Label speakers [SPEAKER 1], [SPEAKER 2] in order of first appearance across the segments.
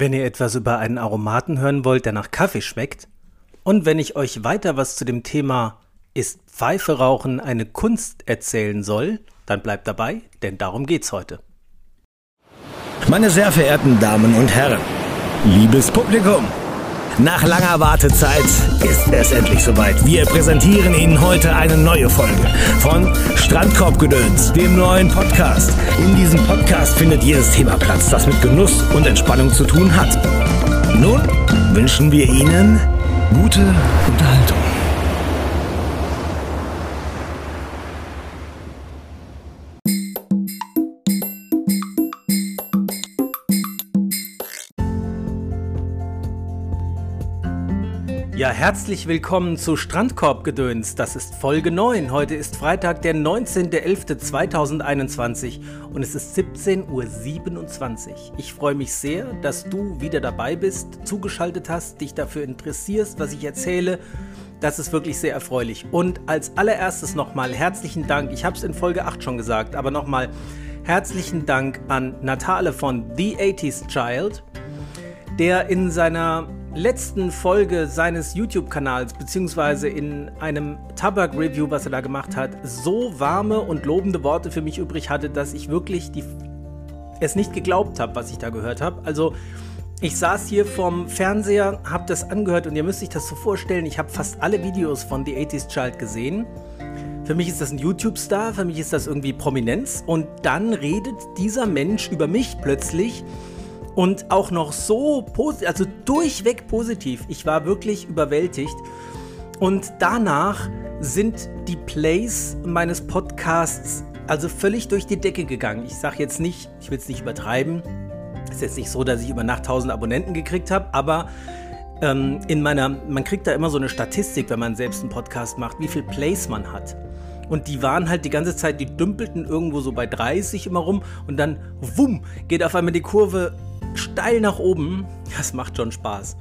[SPEAKER 1] Wenn ihr etwas über einen Aromaten hören wollt, der nach Kaffee schmeckt, und wenn ich euch weiter was zu dem Thema Ist Pfeife rauchen eine Kunst erzählen soll, dann bleibt dabei, denn darum geht's heute.
[SPEAKER 2] Meine sehr verehrten Damen und Herren, liebes Publikum, nach langer Wartezeit ist es endlich soweit. Wir präsentieren Ihnen heute eine neue Folge von Strandkorbgedöns, dem neuen Podcast. In diesem Podcast findet jedes Thema Platz, das mit Genuss und Entspannung zu tun hat. Nun wünschen wir Ihnen gute Unterhaltung.
[SPEAKER 1] Ja, herzlich willkommen zu Strandkorbgedöns. Das ist Folge 9. Heute ist Freitag, der 19.11.2021 und es ist 17.27 Uhr. Ich freue mich sehr, dass du wieder dabei bist, zugeschaltet hast, dich dafür interessierst, was ich erzähle. Das ist wirklich sehr erfreulich. Und als allererstes nochmal herzlichen Dank. Ich habe es in Folge 8 schon gesagt, aber nochmal herzlichen Dank an Natale von The 80s Child, der in seiner letzten Folge seines YouTube-Kanals, beziehungsweise in einem Tabak-Review, was er da gemacht hat, so warme und lobende Worte für mich übrig hatte, dass ich wirklich die, es nicht geglaubt habe, was ich da gehört habe. Also, ich saß hier vom Fernseher, habe das angehört und ihr müsst euch das so vorstellen, ich habe fast alle Videos von The 80s Child gesehen. Für mich ist das ein YouTube-Star, für mich ist das irgendwie Prominenz und dann redet dieser Mensch über mich plötzlich und auch noch so positiv, also durchweg positiv. Ich war wirklich überwältigt. Und danach sind die Plays meines Podcasts also völlig durch die Decke gegangen. Ich sage jetzt nicht, ich will es nicht übertreiben. Ist jetzt nicht so, dass ich über Nacht 1000 Abonnenten gekriegt habe, aber ähm, in meiner, man kriegt da immer so eine Statistik, wenn man selbst einen Podcast macht, wie viel Plays man hat. Und die waren halt die ganze Zeit, die dümpelten irgendwo so bei 30 immer rum und dann, wumm, geht auf einmal die Kurve steil nach oben. Das macht schon Spaß.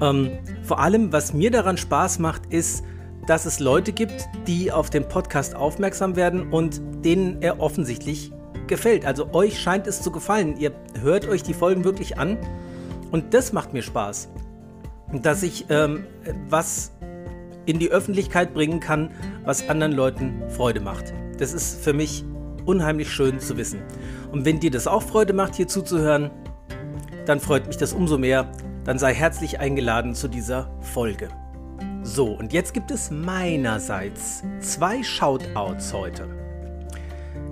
[SPEAKER 1] Ähm, vor allem, was mir daran Spaß macht, ist, dass es Leute gibt, die auf den Podcast aufmerksam werden und denen er offensichtlich gefällt. Also euch scheint es zu gefallen. Ihr hört euch die Folgen wirklich an und das macht mir Spaß. Dass ich ähm, was in die Öffentlichkeit bringen kann, was anderen Leuten Freude macht. Das ist für mich unheimlich schön zu wissen. Und wenn dir das auch Freude macht, hier zuzuhören, dann freut mich das umso mehr. Dann sei herzlich eingeladen zu dieser Folge. So, und jetzt gibt es meinerseits zwei Shoutouts heute.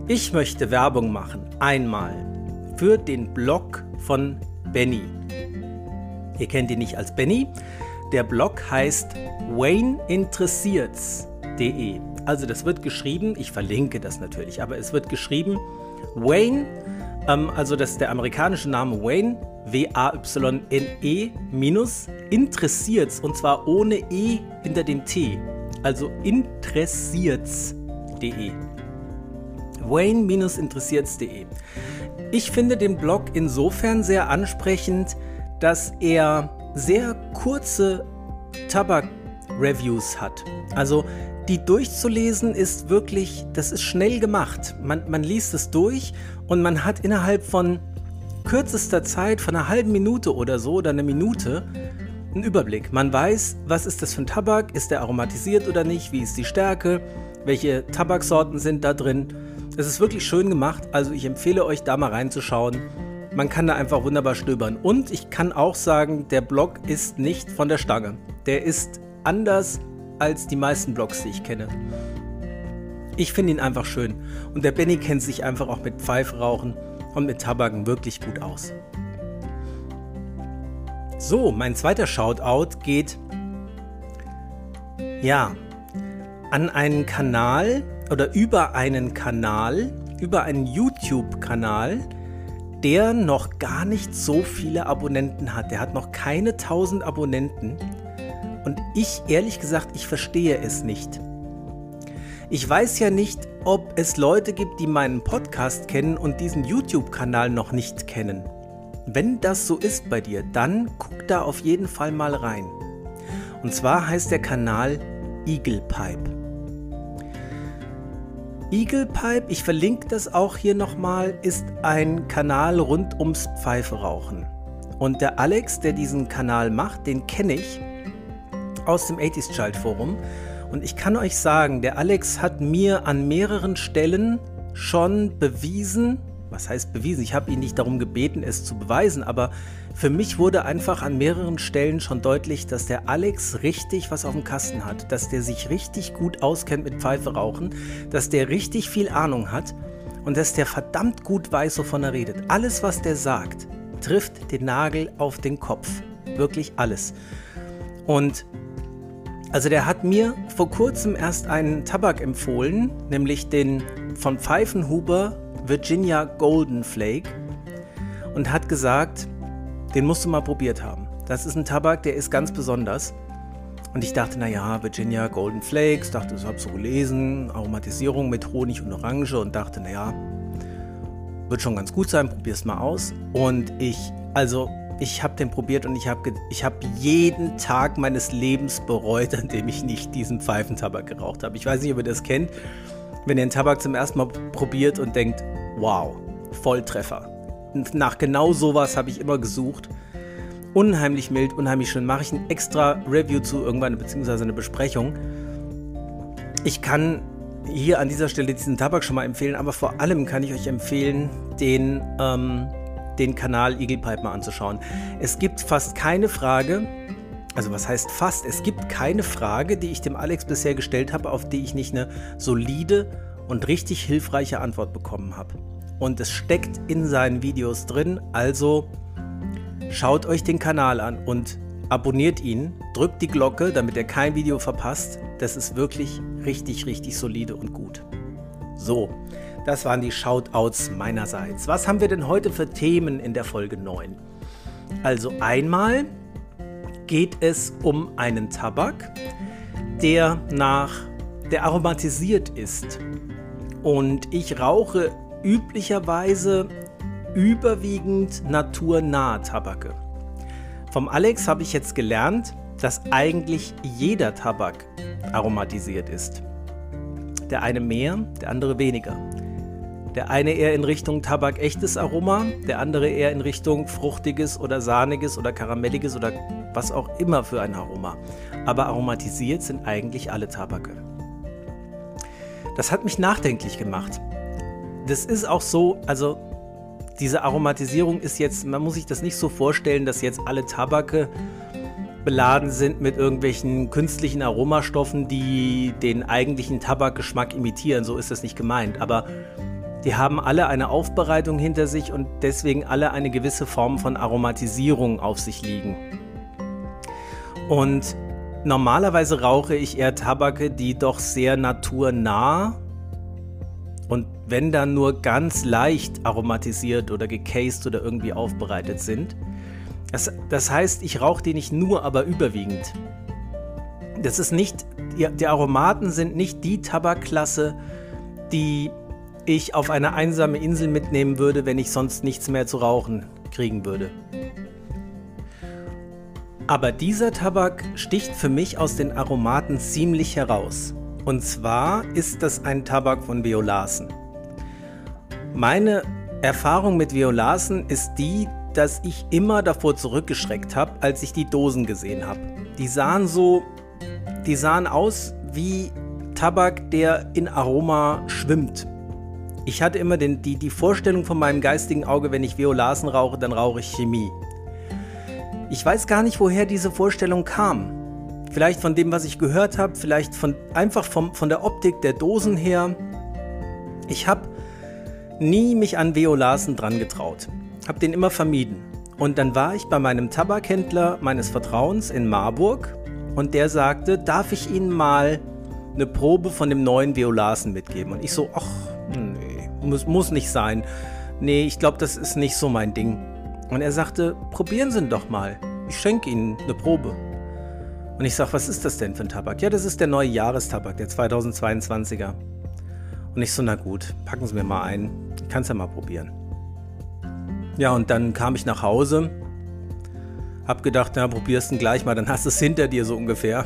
[SPEAKER 1] Ich möchte Werbung machen, einmal für den Blog von Benny. Ihr kennt ihn nicht als Benny. Der Blog heißt wayneinteressiert's.de. Also das wird geschrieben, ich verlinke das natürlich, aber es wird geschrieben Wayne ähm, also das ist der amerikanische Name Wayne, W-A-Y-N-E, minus, interessiert's, und zwar ohne E hinter dem T. Also interessiert's.de. Wayne-interessiert's.de. Ich finde den Blog insofern sehr ansprechend, dass er sehr kurze Tabak-Reviews hat. Also die durchzulesen ist wirklich, das ist schnell gemacht. Man, man liest es durch und man hat innerhalb von kürzester Zeit, von einer halben Minute oder so oder eine Minute, einen Überblick. Man weiß, was ist das für ein Tabak, ist der aromatisiert oder nicht, wie ist die Stärke, welche Tabaksorten sind da drin. Es ist wirklich schön gemacht, also ich empfehle euch da mal reinzuschauen. Man kann da einfach wunderbar stöbern. Und ich kann auch sagen, der Blog ist nicht von der Stange. Der ist anders als die meisten Blogs, die ich kenne. Ich finde ihn einfach schön und der Benny kennt sich einfach auch mit Pfeifrauchen und mit Tabaken wirklich gut aus. So, mein zweiter Shoutout geht ja an einen Kanal oder über einen Kanal, über einen YouTube-Kanal, der noch gar nicht so viele Abonnenten hat. Der hat noch keine 1000 Abonnenten und ich, ehrlich gesagt, ich verstehe es nicht. Ich weiß ja nicht, ob es Leute gibt, die meinen Podcast kennen und diesen YouTube-Kanal noch nicht kennen. Wenn das so ist bei dir, dann guck da auf jeden Fall mal rein. Und zwar heißt der Kanal Eagle Pipe. Eagle Pipe, ich verlinke das auch hier nochmal, ist ein Kanal rund ums Pfeiferauchen. Und der Alex, der diesen Kanal macht, den kenne ich aus dem 80s Child Forum. Und ich kann euch sagen, der Alex hat mir an mehreren Stellen schon bewiesen, was heißt bewiesen? Ich habe ihn nicht darum gebeten, es zu beweisen, aber für mich wurde einfach an mehreren Stellen schon deutlich, dass der Alex richtig was auf dem Kasten hat, dass der sich richtig gut auskennt mit Pfeife rauchen, dass der richtig viel Ahnung hat und dass der verdammt gut weiß, wovon er redet. Alles, was der sagt, trifft den Nagel auf den Kopf. Wirklich alles. Und also der hat mir vor kurzem erst einen Tabak empfohlen, nämlich den von Pfeifenhuber Virginia Golden Flake und hat gesagt, den musst du mal probiert haben. Das ist ein Tabak, der ist ganz besonders. Und ich dachte, naja, Virginia Golden Flakes, dachte, das habe ich so gelesen, Aromatisierung mit Honig und Orange und dachte, naja, wird schon ganz gut sein, probier's mal aus. Und ich, also, ich habe den probiert und ich habe ich hab jeden Tag meines Lebens bereut, an dem ich nicht diesen Pfeifentabak geraucht habe. Ich weiß nicht, ob ihr das kennt, wenn ihr einen Tabak zum ersten Mal probiert und denkt, wow, Volltreffer. Nach genau sowas habe ich immer gesucht. Unheimlich mild, unheimlich schön. Mache ich ein extra Review zu irgendwann, beziehungsweise eine Besprechung. Ich kann hier an dieser Stelle diesen Tabak schon mal empfehlen, aber vor allem kann ich euch empfehlen, den, ähm, den Kanal Eagle Pipe mal anzuschauen. Es gibt fast keine Frage, also was heißt fast, es gibt keine Frage, die ich dem Alex bisher gestellt habe, auf die ich nicht eine solide und richtig hilfreiche Antwort bekommen habe. Und es steckt in seinen Videos drin, also schaut euch den Kanal an und abonniert ihn, drückt die Glocke, damit ihr kein Video verpasst. Das ist wirklich richtig, richtig solide und gut. So, das waren die Shoutouts meinerseits. Was haben wir denn heute für Themen in der Folge 9? Also einmal geht es um einen Tabak, der nach der aromatisiert ist und ich rauche üblicherweise überwiegend naturnahe Tabake. Vom Alex habe ich jetzt gelernt, dass eigentlich jeder Tabak aromatisiert ist. Der eine mehr, der andere weniger. Der eine eher in Richtung Tabak echtes Aroma, der andere eher in Richtung fruchtiges oder sahniges oder karamelliges oder was auch immer für ein Aroma. Aber aromatisiert sind eigentlich alle Tabake. Das hat mich nachdenklich gemacht. Das ist auch so, also diese Aromatisierung ist jetzt, man muss sich das nicht so vorstellen, dass jetzt alle Tabake beladen sind mit irgendwelchen künstlichen Aromastoffen, die den eigentlichen Tabakgeschmack imitieren. So ist das nicht gemeint. Aber die haben alle eine Aufbereitung hinter sich und deswegen alle eine gewisse Form von Aromatisierung auf sich liegen. Und Normalerweise rauche ich eher Tabake, die doch sehr naturnah und wenn dann nur ganz leicht aromatisiert oder gecased oder irgendwie aufbereitet sind. Das, das heißt, ich rauche die nicht nur, aber überwiegend. Das ist nicht, die, die Aromaten sind nicht die Tabakklasse, die ich auf eine einsame Insel mitnehmen würde, wenn ich sonst nichts mehr zu rauchen kriegen würde. Aber dieser Tabak sticht für mich aus den Aromaten ziemlich heraus. Und zwar ist das ein Tabak von Violasen. Meine Erfahrung mit Violasen ist die, dass ich immer davor zurückgeschreckt habe, als ich die Dosen gesehen habe. Die sahen so, die sahen aus wie Tabak, der in Aroma schwimmt. Ich hatte immer den, die, die Vorstellung von meinem geistigen Auge, wenn ich Violasen rauche, dann rauche ich Chemie. Ich weiß gar nicht, woher diese Vorstellung kam. Vielleicht von dem, was ich gehört habe, vielleicht von, einfach vom, von der Optik der Dosen her. Ich habe nie mich an Veo Larsen dran getraut. Habe den immer vermieden. Und dann war ich bei meinem Tabakhändler meines Vertrauens in Marburg und der sagte, darf ich Ihnen mal eine Probe von dem neuen Violasen mitgeben? Und ich so, ach, muss, muss nicht sein. Nee, ich glaube, das ist nicht so mein Ding. Und er sagte, probieren Sie ihn doch mal. Ich schenke Ihnen eine Probe. Und ich sage, was ist das denn für ein Tabak? Ja, das ist der neue Jahrestabak, der 2022er. Und ich so, na gut, packen Sie mir mal ein. Ich kann es ja mal probieren. Ja, und dann kam ich nach Hause, hab gedacht, na, probierst du gleich mal, dann hast du es hinter dir so ungefähr.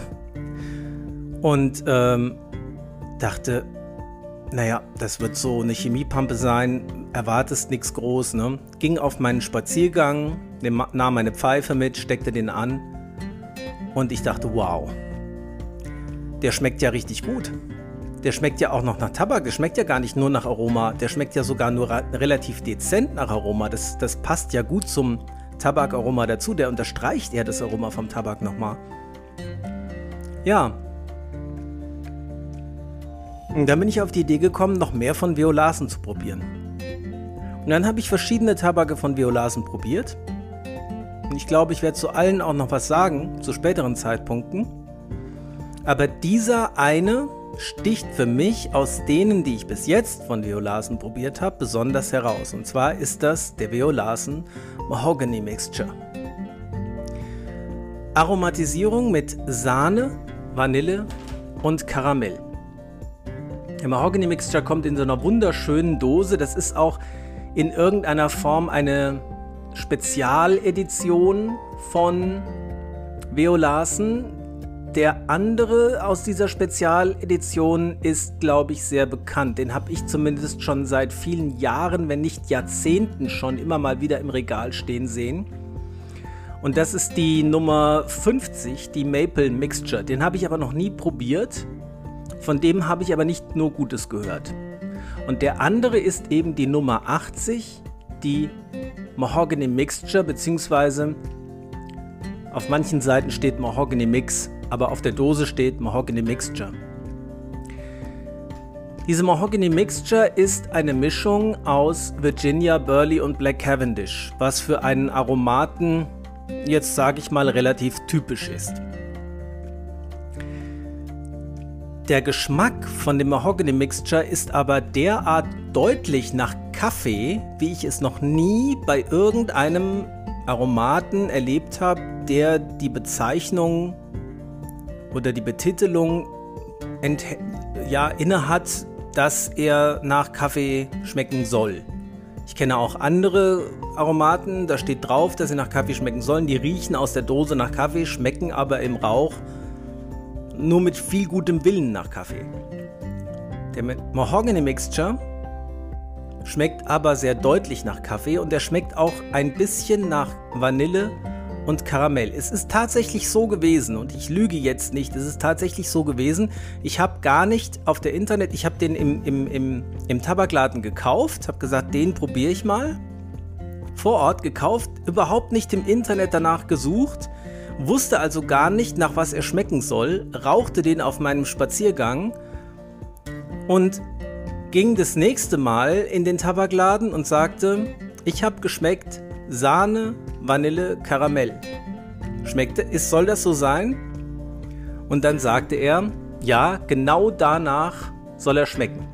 [SPEAKER 1] Und ähm, dachte, naja, das wird so eine Chemiepampe sein, erwartest nichts groß, ne? Ging auf meinen Spaziergang, nahm meine Pfeife mit, steckte den an und ich dachte, wow, der schmeckt ja richtig gut. Der schmeckt ja auch noch nach Tabak, der schmeckt ja gar nicht nur nach Aroma, der schmeckt ja sogar nur relativ dezent nach Aroma. Das, das passt ja gut zum Tabakaroma dazu, der unterstreicht ja das Aroma vom Tabak nochmal. Ja. Und dann bin ich auf die Idee gekommen, noch mehr von Violasen zu probieren. Und dann habe ich verschiedene Tabake von Violasen probiert. Und ich glaube, ich werde zu allen auch noch was sagen, zu späteren Zeitpunkten. Aber dieser eine sticht für mich aus denen, die ich bis jetzt von Violasen probiert habe, besonders heraus. Und zwar ist das der Violasen Mahogany Mixture. Aromatisierung mit Sahne, Vanille und Karamell. Der Mahogany Mixture kommt in so einer wunderschönen Dose. Das ist auch in irgendeiner Form eine Spezialedition von Veolasen. Der andere aus dieser Spezialedition ist, glaube ich, sehr bekannt. Den habe ich zumindest schon seit vielen Jahren, wenn nicht Jahrzehnten schon immer mal wieder im Regal stehen sehen. Und das ist die Nummer 50, die Maple Mixture. Den habe ich aber noch nie probiert. Von dem habe ich aber nicht nur Gutes gehört. Und der andere ist eben die Nummer 80, die Mahogany Mixture, beziehungsweise auf manchen Seiten steht Mahogany Mix, aber auf der Dose steht Mahogany Mixture. Diese Mahogany Mixture ist eine Mischung aus Virginia, Burley und Black Cavendish, was für einen Aromaten jetzt sage ich mal relativ typisch ist. Der Geschmack von dem Mahogany Mixture ist aber derart deutlich nach Kaffee, wie ich es noch nie bei irgendeinem Aromaten erlebt habe, der die Bezeichnung oder die Betitelung ja, innehat, dass er nach Kaffee schmecken soll. Ich kenne auch andere Aromaten, da steht drauf, dass sie nach Kaffee schmecken sollen. Die riechen aus der Dose nach Kaffee, schmecken aber im Rauch nur mit viel gutem Willen nach Kaffee. Der Mahogany Mixture schmeckt aber sehr deutlich nach Kaffee und er schmeckt auch ein bisschen nach Vanille und Karamell. Es ist tatsächlich so gewesen und ich lüge jetzt nicht, es ist tatsächlich so gewesen. Ich habe gar nicht auf der Internet, ich habe den im, im, im, im Tabakladen gekauft, habe gesagt, den probiere ich mal. Vor Ort gekauft, überhaupt nicht im Internet danach gesucht wusste also gar nicht, nach was er schmecken soll, rauchte den auf meinem Spaziergang und ging das nächste Mal in den Tabakladen und sagte, ich habe geschmeckt Sahne, Vanille, Karamell. Schmeckte, ist, soll das so sein? Und dann sagte er, ja, genau danach soll er schmecken.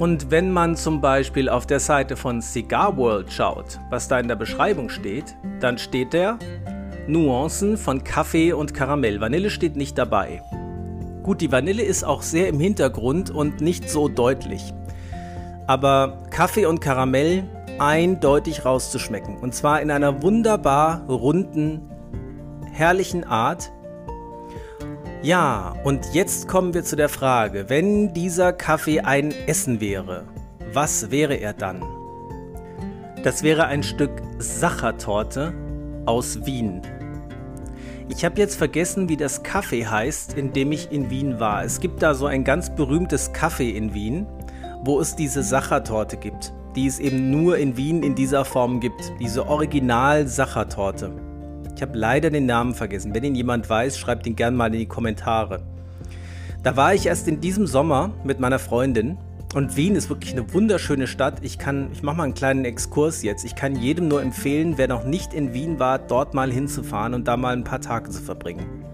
[SPEAKER 1] Und wenn man zum Beispiel auf der Seite von Cigar World schaut, was da in der Beschreibung steht, dann steht der Nuancen von Kaffee und Karamell. Vanille steht nicht dabei. Gut, die Vanille ist auch sehr im Hintergrund und nicht so deutlich. Aber Kaffee und Karamell eindeutig rauszuschmecken. Und zwar in einer wunderbar runden, herrlichen Art. Ja, und jetzt kommen wir zu der Frage, wenn dieser Kaffee ein Essen wäre, was wäre er dann? Das wäre ein Stück Sachertorte aus Wien. Ich habe jetzt vergessen, wie das Kaffee heißt, in dem ich in Wien war. Es gibt da so ein ganz berühmtes Kaffee in Wien, wo es diese Sachertorte gibt, die es eben nur in Wien in dieser Form gibt. Diese Original-Sachertorte. Ich habe leider den Namen vergessen. Wenn ihn jemand weiß, schreibt ihn gerne mal in die Kommentare. Da war ich erst in diesem Sommer mit meiner Freundin und Wien ist wirklich eine wunderschöne Stadt. Ich kann, ich mache mal einen kleinen Exkurs jetzt. Ich kann jedem nur empfehlen, wer noch nicht in Wien war, dort mal hinzufahren und da mal ein paar Tage zu verbringen.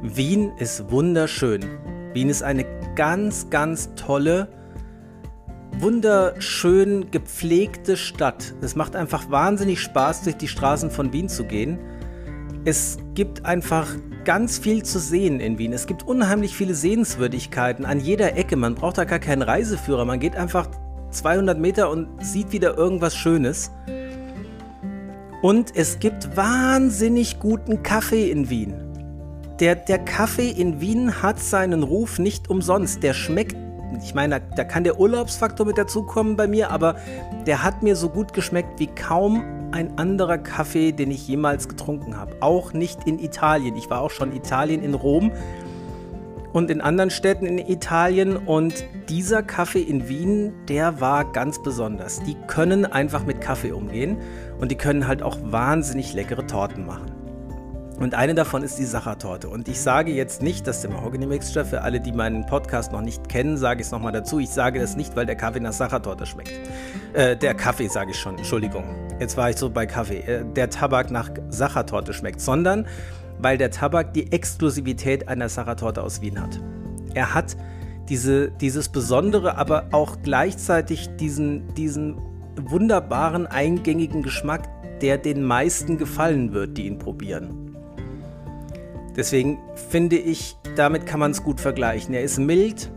[SPEAKER 1] Wien ist wunderschön. Wien ist eine ganz, ganz tolle, wunderschön gepflegte Stadt. Es macht einfach wahnsinnig Spaß, durch die Straßen von Wien zu gehen. Es gibt einfach ganz viel zu sehen in Wien. Es gibt unheimlich viele Sehenswürdigkeiten an jeder Ecke. Man braucht da gar keinen Reiseführer. Man geht einfach 200 Meter und sieht wieder irgendwas Schönes. Und es gibt wahnsinnig guten Kaffee in Wien. Der, der Kaffee in Wien hat seinen Ruf nicht umsonst. Der schmeckt ich meine, da, da kann der Urlaubsfaktor mit dazukommen bei mir, aber der hat mir so gut geschmeckt wie kaum ein anderer Kaffee, den ich jemals getrunken habe. Auch nicht in Italien. Ich war auch schon in Italien, in Rom und in anderen Städten in Italien. Und dieser Kaffee in Wien, der war ganz besonders. Die können einfach mit Kaffee umgehen und die können halt auch wahnsinnig leckere Torten machen. Und eine davon ist die Sachertorte. Und ich sage jetzt nicht, dass der Mahogany Mixture, für alle, die meinen Podcast noch nicht kennen, sage ich es nochmal dazu. Ich sage das nicht, weil der Kaffee nach Sachertorte schmeckt. Äh, der Kaffee sage ich schon, Entschuldigung. Jetzt war ich so bei Kaffee. Äh, der Tabak nach Sachertorte schmeckt, sondern weil der Tabak die Exklusivität einer Sachertorte aus Wien hat. Er hat diese, dieses Besondere, aber auch gleichzeitig diesen, diesen wunderbaren eingängigen Geschmack, der den meisten gefallen wird, die ihn probieren. Deswegen finde ich, damit kann man es gut vergleichen. Er ist mild,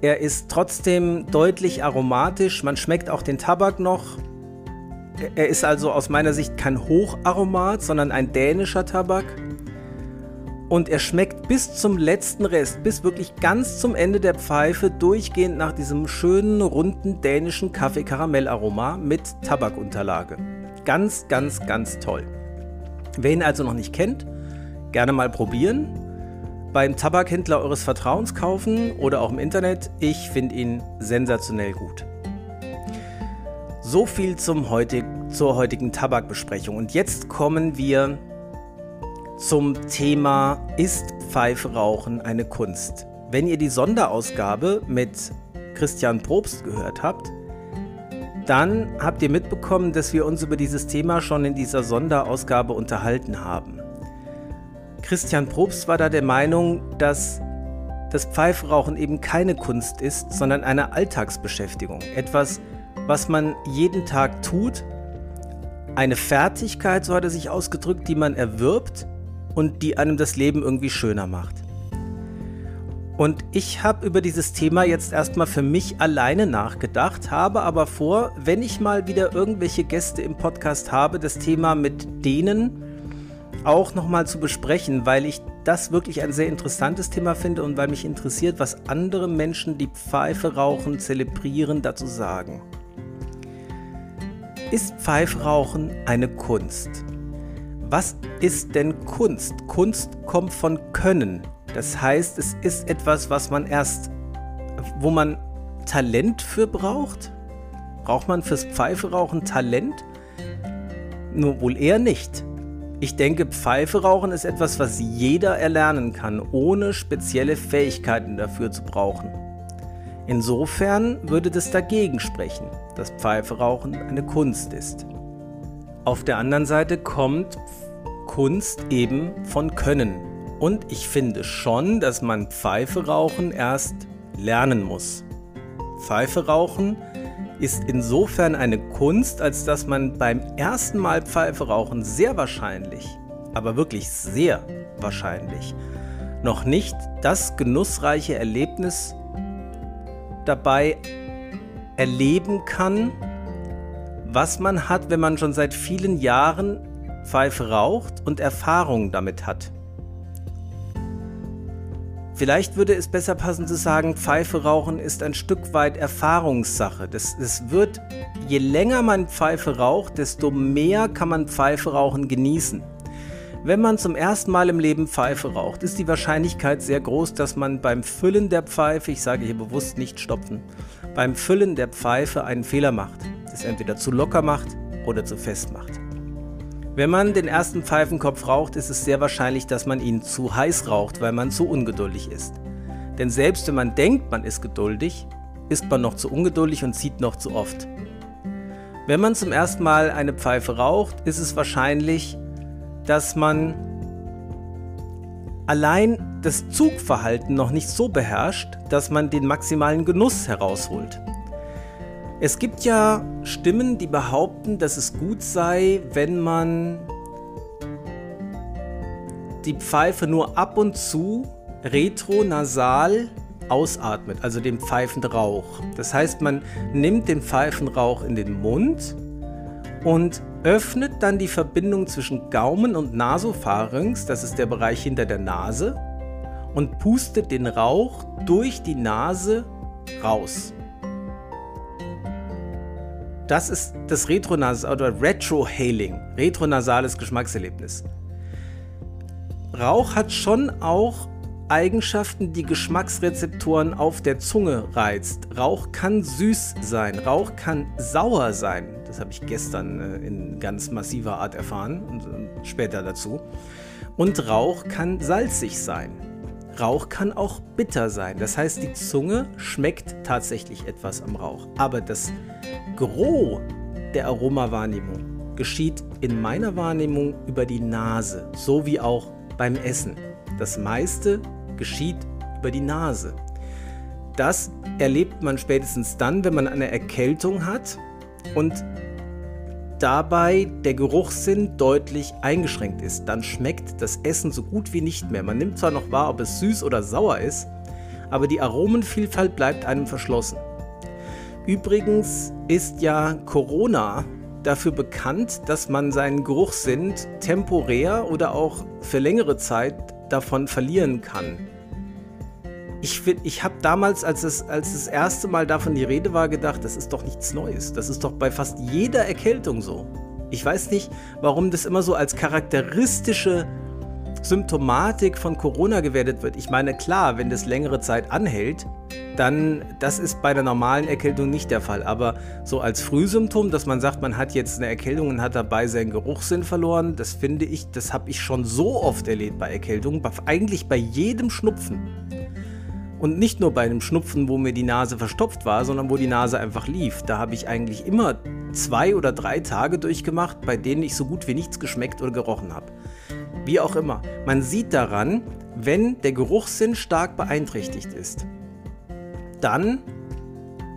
[SPEAKER 1] er ist trotzdem deutlich aromatisch, man schmeckt auch den Tabak noch. Er ist also aus meiner Sicht kein Hocharomat, sondern ein dänischer Tabak. Und er schmeckt bis zum letzten Rest, bis wirklich ganz zum Ende der Pfeife, durchgehend nach diesem schönen, runden dänischen Kaffee-Karamell-Aroma mit Tabakunterlage. Ganz, ganz, ganz toll. Wer ihn also noch nicht kennt, gerne mal probieren. Beim Tabakhändler eures Vertrauens kaufen oder auch im Internet. Ich finde ihn sensationell gut. So viel zum heutig, zur heutigen Tabakbesprechung. Und jetzt kommen wir zum Thema Ist Pfeiferauchen eine Kunst? Wenn ihr die Sonderausgabe mit Christian Probst gehört habt, dann habt ihr mitbekommen, dass wir uns über dieses Thema schon in dieser Sonderausgabe unterhalten haben. Christian Probst war da der Meinung, dass das Pfeifrauchen eben keine Kunst ist, sondern eine Alltagsbeschäftigung. Etwas, was man jeden Tag tut. Eine Fertigkeit, so hat er sich ausgedrückt, die man erwirbt und die einem das Leben irgendwie schöner macht. Und ich habe über dieses Thema jetzt erstmal für mich alleine nachgedacht, habe aber vor, wenn ich mal wieder irgendwelche Gäste im Podcast habe, das Thema mit denen auch nochmal zu besprechen, weil ich das wirklich ein sehr interessantes Thema finde und weil mich interessiert, was andere Menschen, die Pfeife rauchen, zelebrieren, dazu sagen. Ist Pfeifrauchen eine Kunst? Was ist denn Kunst? Kunst kommt von Können. Das heißt, es ist etwas, was man erst, wo man Talent für braucht. Braucht man fürs Pfeiferauchen Talent? Nur wohl eher nicht. Ich denke, Pfeife rauchen ist etwas, was jeder erlernen kann, ohne spezielle Fähigkeiten dafür zu brauchen. Insofern würde das dagegen sprechen, dass Pfeife rauchen eine Kunst ist. Auf der anderen Seite kommt Kunst eben von Können. Und ich finde schon, dass man Pfeife rauchen erst lernen muss. Pfeife rauchen ist insofern eine Kunst, als dass man beim ersten Mal Pfeife rauchen sehr wahrscheinlich, aber wirklich sehr wahrscheinlich, noch nicht das genussreiche Erlebnis dabei erleben kann, was man hat, wenn man schon seit vielen Jahren Pfeife raucht und Erfahrung damit hat. Vielleicht würde es besser passen zu sagen, Pfeife rauchen ist ein Stück weit Erfahrungssache. Das, das wird, je länger man Pfeife raucht, desto mehr kann man Pfeife rauchen genießen. Wenn man zum ersten Mal im Leben Pfeife raucht, ist die Wahrscheinlichkeit sehr groß, dass man beim Füllen der Pfeife, ich sage hier bewusst nicht stopfen, beim Füllen der Pfeife einen Fehler macht, das entweder zu locker macht oder zu fest macht. Wenn man den ersten Pfeifenkopf raucht, ist es sehr wahrscheinlich, dass man ihn zu heiß raucht, weil man zu ungeduldig ist. Denn selbst wenn man denkt, man ist geduldig, ist man noch zu ungeduldig und zieht noch zu oft. Wenn man zum ersten Mal eine Pfeife raucht, ist es wahrscheinlich, dass man allein das Zugverhalten noch nicht so beherrscht, dass man den maximalen Genuss herausholt. Es gibt ja Stimmen, die behaupten, dass es gut sei, wenn man die Pfeife nur ab und zu retronasal ausatmet, also den Pfeifenrauch. Das heißt, man nimmt den Pfeifenrauch in den Mund und öffnet dann die Verbindung zwischen Gaumen und Nasopharynx, das ist der Bereich hinter der Nase, und pustet den Rauch durch die Nase raus. Das ist das Retronas oder Retrohaling, retronasales Geschmackserlebnis. Rauch hat schon auch Eigenschaften, die Geschmacksrezeptoren auf der Zunge reizt. Rauch kann süß sein, Rauch kann sauer sein. Das habe ich gestern äh, in ganz massiver Art erfahren und äh, später dazu. Und Rauch kann salzig sein. Rauch kann auch bitter sein. Das heißt, die Zunge schmeckt tatsächlich etwas am Rauch. Aber das Gros der Aromawahrnehmung geschieht in meiner Wahrnehmung über die Nase, so wie auch beim Essen. Das meiste geschieht über die Nase. Das erlebt man spätestens dann, wenn man eine Erkältung hat und dabei der Geruchssinn deutlich eingeschränkt ist. Dann schmeckt das Essen so gut wie nicht mehr. Man nimmt zwar noch wahr, ob es süß oder sauer ist, aber die Aromenvielfalt bleibt einem verschlossen. Übrigens ist ja Corona dafür bekannt, dass man seinen Geruchssinn temporär oder auch für längere Zeit davon verlieren kann. Ich, ich habe damals, als, es, als das erste Mal davon die Rede war, gedacht, das ist doch nichts Neues. Das ist doch bei fast jeder Erkältung so. Ich weiß nicht, warum das immer so als charakteristische Symptomatik von Corona gewertet wird. Ich meine, klar, wenn das längere Zeit anhält, dann, das ist bei der normalen Erkältung nicht der Fall. Aber so als Frühsymptom, dass man sagt, man hat jetzt eine Erkältung und hat dabei seinen Geruchssinn verloren, das finde ich, das habe ich schon so oft erlebt bei Erkältungen, eigentlich bei jedem Schnupfen. Und nicht nur bei einem Schnupfen, wo mir die Nase verstopft war, sondern wo die Nase einfach lief. Da habe ich eigentlich immer zwei oder drei Tage durchgemacht, bei denen ich so gut wie nichts geschmeckt oder gerochen habe. Wie auch immer, man sieht daran, wenn der Geruchssinn stark beeinträchtigt ist, dann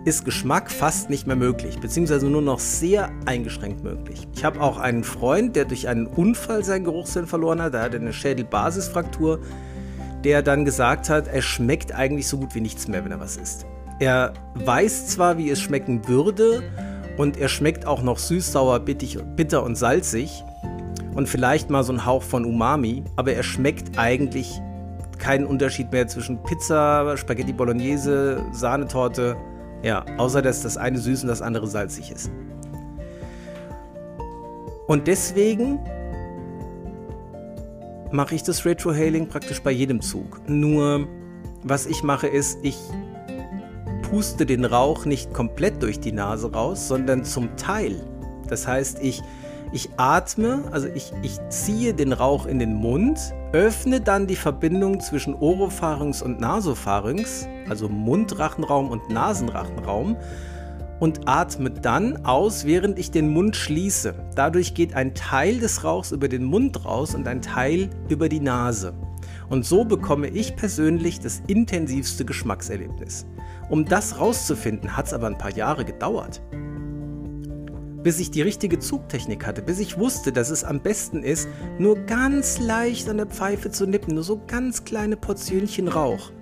[SPEAKER 1] ist Geschmack fast nicht mehr möglich, beziehungsweise nur noch sehr eingeschränkt möglich. Ich habe auch einen Freund, der durch einen Unfall seinen Geruchssinn verloren hat, der hatte eine Schädelbasisfraktur der dann gesagt hat, er schmeckt eigentlich so gut wie nichts mehr, wenn er was isst. Er weiß zwar, wie es schmecken würde, und er schmeckt auch noch süß, sauer, bitter und salzig und vielleicht mal so ein Hauch von Umami, aber er schmeckt eigentlich keinen Unterschied mehr zwischen Pizza, Spaghetti Bolognese, Sahnetorte, ja, außer dass das eine süß und das andere salzig ist. Und deswegen mache ich das Retrohaling praktisch bei jedem Zug. Nur was ich mache ist, ich puste den Rauch nicht komplett durch die Nase raus, sondern zum Teil. Das heißt, ich, ich atme, also ich, ich ziehe den Rauch in den Mund, öffne dann die Verbindung zwischen Oropharynx und Nasopharynx, also Mundrachenraum und Nasenrachenraum und atme dann aus, während ich den Mund schließe. Dadurch geht ein Teil des Rauchs über den Mund raus und ein Teil über die Nase. Und so bekomme ich persönlich das intensivste Geschmackserlebnis. Um das rauszufinden, hat es aber ein paar Jahre gedauert. Bis ich die richtige Zugtechnik hatte, bis ich wusste, dass es am besten ist, nur ganz leicht an der Pfeife zu nippen, nur so ganz kleine Portionchen Rauch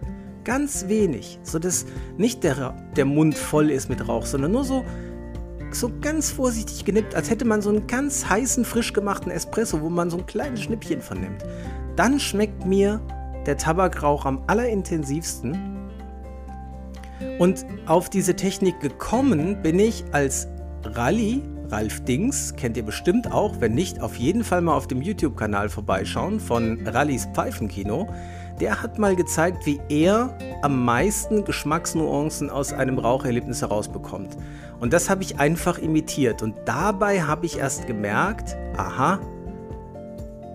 [SPEAKER 1] Ganz wenig, sodass nicht der, der Mund voll ist mit Rauch, sondern nur so, so ganz vorsichtig genippt, als hätte man so einen ganz heißen, frisch gemachten Espresso, wo man so ein kleines Schnippchen vernimmt. Dann schmeckt mir der Tabakrauch am allerintensivsten. Und auf diese Technik gekommen bin ich als Rallye, Ralf Dings, kennt ihr bestimmt auch, wenn nicht, auf jeden Fall mal auf dem YouTube-Kanal vorbeischauen von Rallys Pfeifenkino der hat mal gezeigt, wie er am meisten Geschmacksnuancen aus einem Raucherlebnis herausbekommt. Und das habe ich einfach imitiert. Und dabei habe ich erst gemerkt, aha,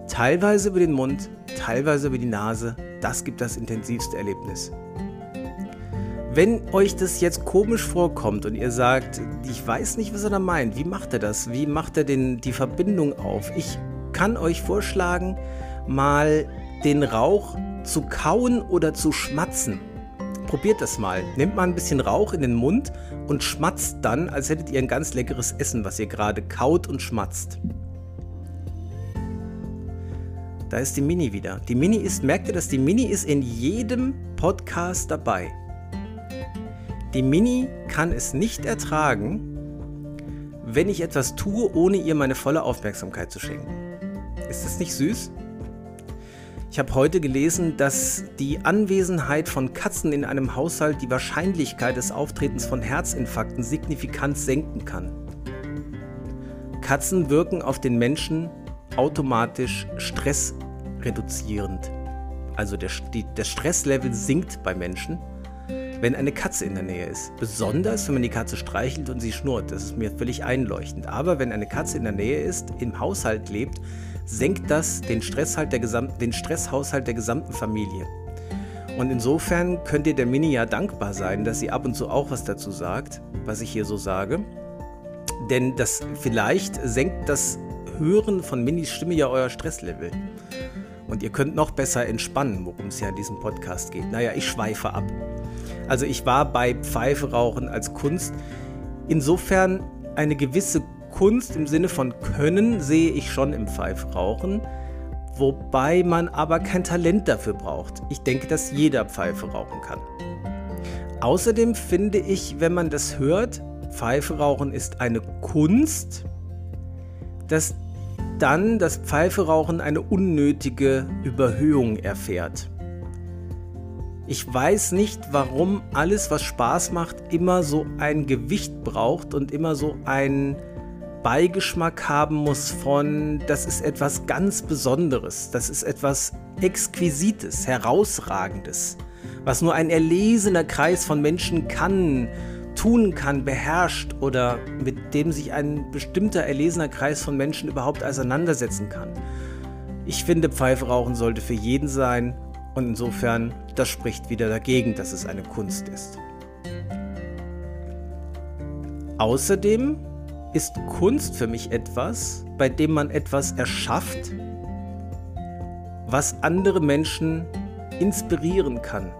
[SPEAKER 1] teilweise über den Mund, teilweise über die Nase, das gibt das intensivste Erlebnis. Wenn euch das jetzt komisch vorkommt und ihr sagt, ich weiß nicht, was er da meint, wie macht er das? Wie macht er den, die Verbindung auf? Ich kann euch vorschlagen, mal den Rauch zu kauen oder zu schmatzen. Probiert das mal. Nehmt mal ein bisschen Rauch in den Mund und schmatzt dann, als hättet ihr ein ganz leckeres Essen, was ihr gerade kaut und schmatzt. Da ist die Mini wieder. Die Mini ist, merkt ihr das? Die Mini ist in jedem Podcast dabei. Die Mini kann es nicht ertragen, wenn ich etwas tue, ohne ihr meine volle Aufmerksamkeit zu schenken. Ist das nicht süß? Ich habe heute gelesen, dass die Anwesenheit von Katzen in einem Haushalt die Wahrscheinlichkeit des Auftretens von Herzinfarkten signifikant senken kann. Katzen wirken auf den Menschen automatisch stressreduzierend. Also der, die, das Stresslevel sinkt bei Menschen, wenn eine Katze in der Nähe ist. Besonders, wenn man die Katze streichelt und sie schnurrt. Das ist mir völlig einleuchtend. Aber wenn eine Katze in der Nähe ist, im Haushalt lebt, senkt das den, Stresshalt der Gesam den Stresshaushalt der gesamten Familie. Und insofern könnt ihr der Mini ja dankbar sein, dass sie ab und zu auch was dazu sagt, was ich hier so sage. Denn das vielleicht senkt das Hören von Minis Stimme ja euer Stresslevel. Und ihr könnt noch besser entspannen, worum es ja in diesem Podcast geht. Naja, ich schweife ab. Also ich war bei Pfeife rauchen als Kunst. Insofern eine gewisse Kunst im Sinne von Können sehe ich schon im Pfeifrauchen, wobei man aber kein Talent dafür braucht. Ich denke, dass jeder Pfeife rauchen kann. Außerdem finde ich, wenn man das hört, Pfeife rauchen ist eine Kunst, dass dann das Pfeiferauchen eine unnötige Überhöhung erfährt. Ich weiß nicht, warum alles, was Spaß macht, immer so ein Gewicht braucht und immer so ein Beigeschmack haben muss von, das ist etwas ganz Besonderes, das ist etwas Exquisites, Herausragendes, was nur ein erlesener Kreis von Menschen kann, tun kann, beherrscht oder mit dem sich ein bestimmter erlesener Kreis von Menschen überhaupt auseinandersetzen kann. Ich finde, Pfeife sollte für jeden sein und insofern, das spricht wieder dagegen, dass es eine Kunst ist. Außerdem ist Kunst für mich etwas, bei dem man etwas erschafft, was andere Menschen inspirieren kann.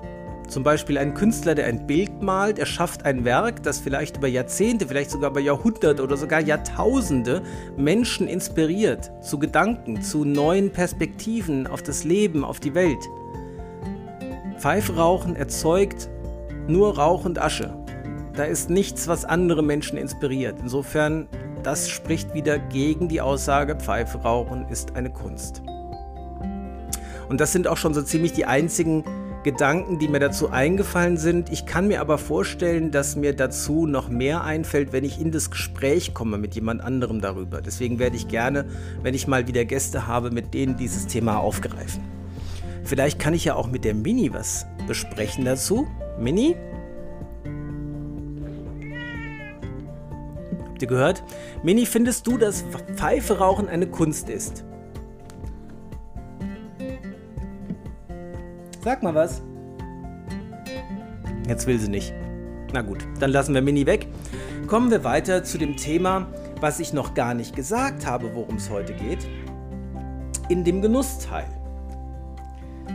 [SPEAKER 1] Zum Beispiel ein Künstler, der ein Bild malt, erschafft ein Werk, das vielleicht über Jahrzehnte, vielleicht sogar über Jahrhunderte oder sogar Jahrtausende Menschen inspiriert zu Gedanken, zu neuen Perspektiven auf das Leben, auf die Welt. Pfeifrauchen erzeugt nur Rauch und Asche. Da ist nichts, was andere Menschen inspiriert. Insofern, das spricht wieder gegen die Aussage, Pfeife rauchen ist eine Kunst. Und das sind auch schon so ziemlich die einzigen Gedanken, die mir dazu eingefallen sind. Ich kann mir aber vorstellen, dass mir dazu noch mehr einfällt, wenn ich in das Gespräch komme mit jemand anderem darüber. Deswegen werde ich gerne, wenn ich mal wieder Gäste habe, mit denen dieses Thema aufgreifen. Vielleicht kann ich ja auch mit der Mini was besprechen dazu. Mini, Habt ihr gehört? Mini, findest du, dass Pfeife rauchen eine Kunst ist? Sag mal was. Jetzt will sie nicht. Na gut, dann lassen wir Mini weg. Kommen wir weiter zu dem Thema, was ich noch gar nicht gesagt habe, worum es heute geht. In dem Genussteil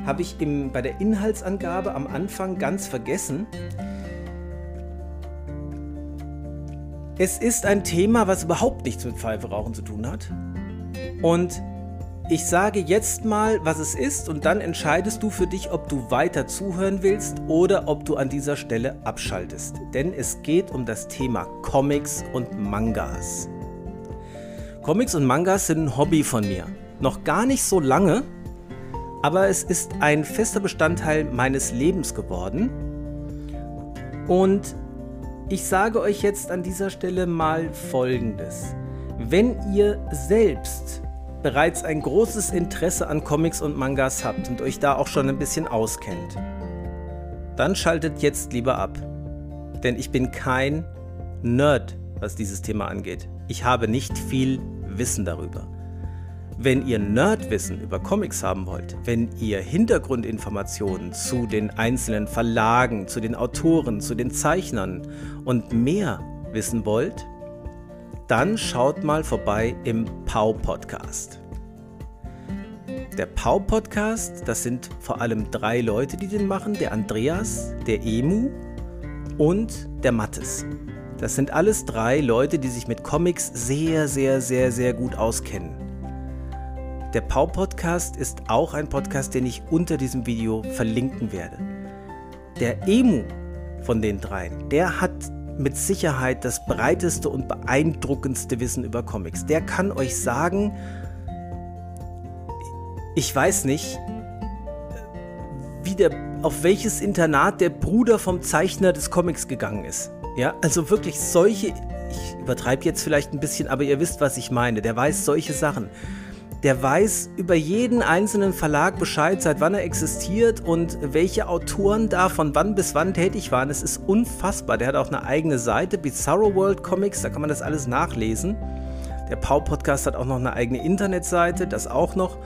[SPEAKER 1] habe ich im, bei der Inhaltsangabe am Anfang ganz vergessen, Es ist ein Thema, was überhaupt nichts mit Pfeiferauchen zu tun hat. Und ich sage jetzt mal, was es ist und dann entscheidest du für dich, ob du weiter zuhören willst oder ob du an dieser Stelle abschaltest. Denn es geht um das Thema Comics und Mangas. Comics und Mangas sind ein Hobby von mir. Noch gar nicht so lange, aber es ist ein fester Bestandteil meines Lebens geworden. Und ich sage euch jetzt an dieser Stelle mal Folgendes. Wenn ihr selbst bereits ein großes Interesse an Comics und Mangas habt und euch da auch schon ein bisschen auskennt, dann schaltet jetzt lieber ab. Denn ich bin kein Nerd, was dieses Thema angeht. Ich habe nicht viel Wissen darüber. Wenn ihr Nerdwissen über Comics haben wollt, wenn ihr Hintergrundinformationen zu den einzelnen Verlagen, zu den Autoren, zu den Zeichnern und mehr wissen wollt, dann schaut mal vorbei im Pau Podcast. Der Pau Podcast, das sind vor allem drei Leute, die den machen: der Andreas, der Emu und der Mattes. Das sind alles drei Leute, die sich mit Comics sehr, sehr, sehr, sehr gut auskennen. Der Pau Podcast ist auch ein Podcast, den ich unter diesem Video verlinken werde. Der Emu von den dreien, der hat mit Sicherheit das breiteste und beeindruckendste Wissen über Comics. Der kann euch sagen, ich weiß nicht, der, auf welches Internat der Bruder vom Zeichner des Comics gegangen ist. Ja, also wirklich solche, ich übertreibe jetzt vielleicht ein bisschen, aber ihr wisst, was ich meine. Der weiß solche Sachen. Der weiß über jeden einzelnen Verlag Bescheid, seit wann er existiert und welche Autoren da von wann bis wann tätig waren. Es ist unfassbar. Der hat auch eine eigene Seite, Bizarro World Comics, da kann man das alles nachlesen. Der Pau Podcast hat auch noch eine eigene Internetseite, das auch noch.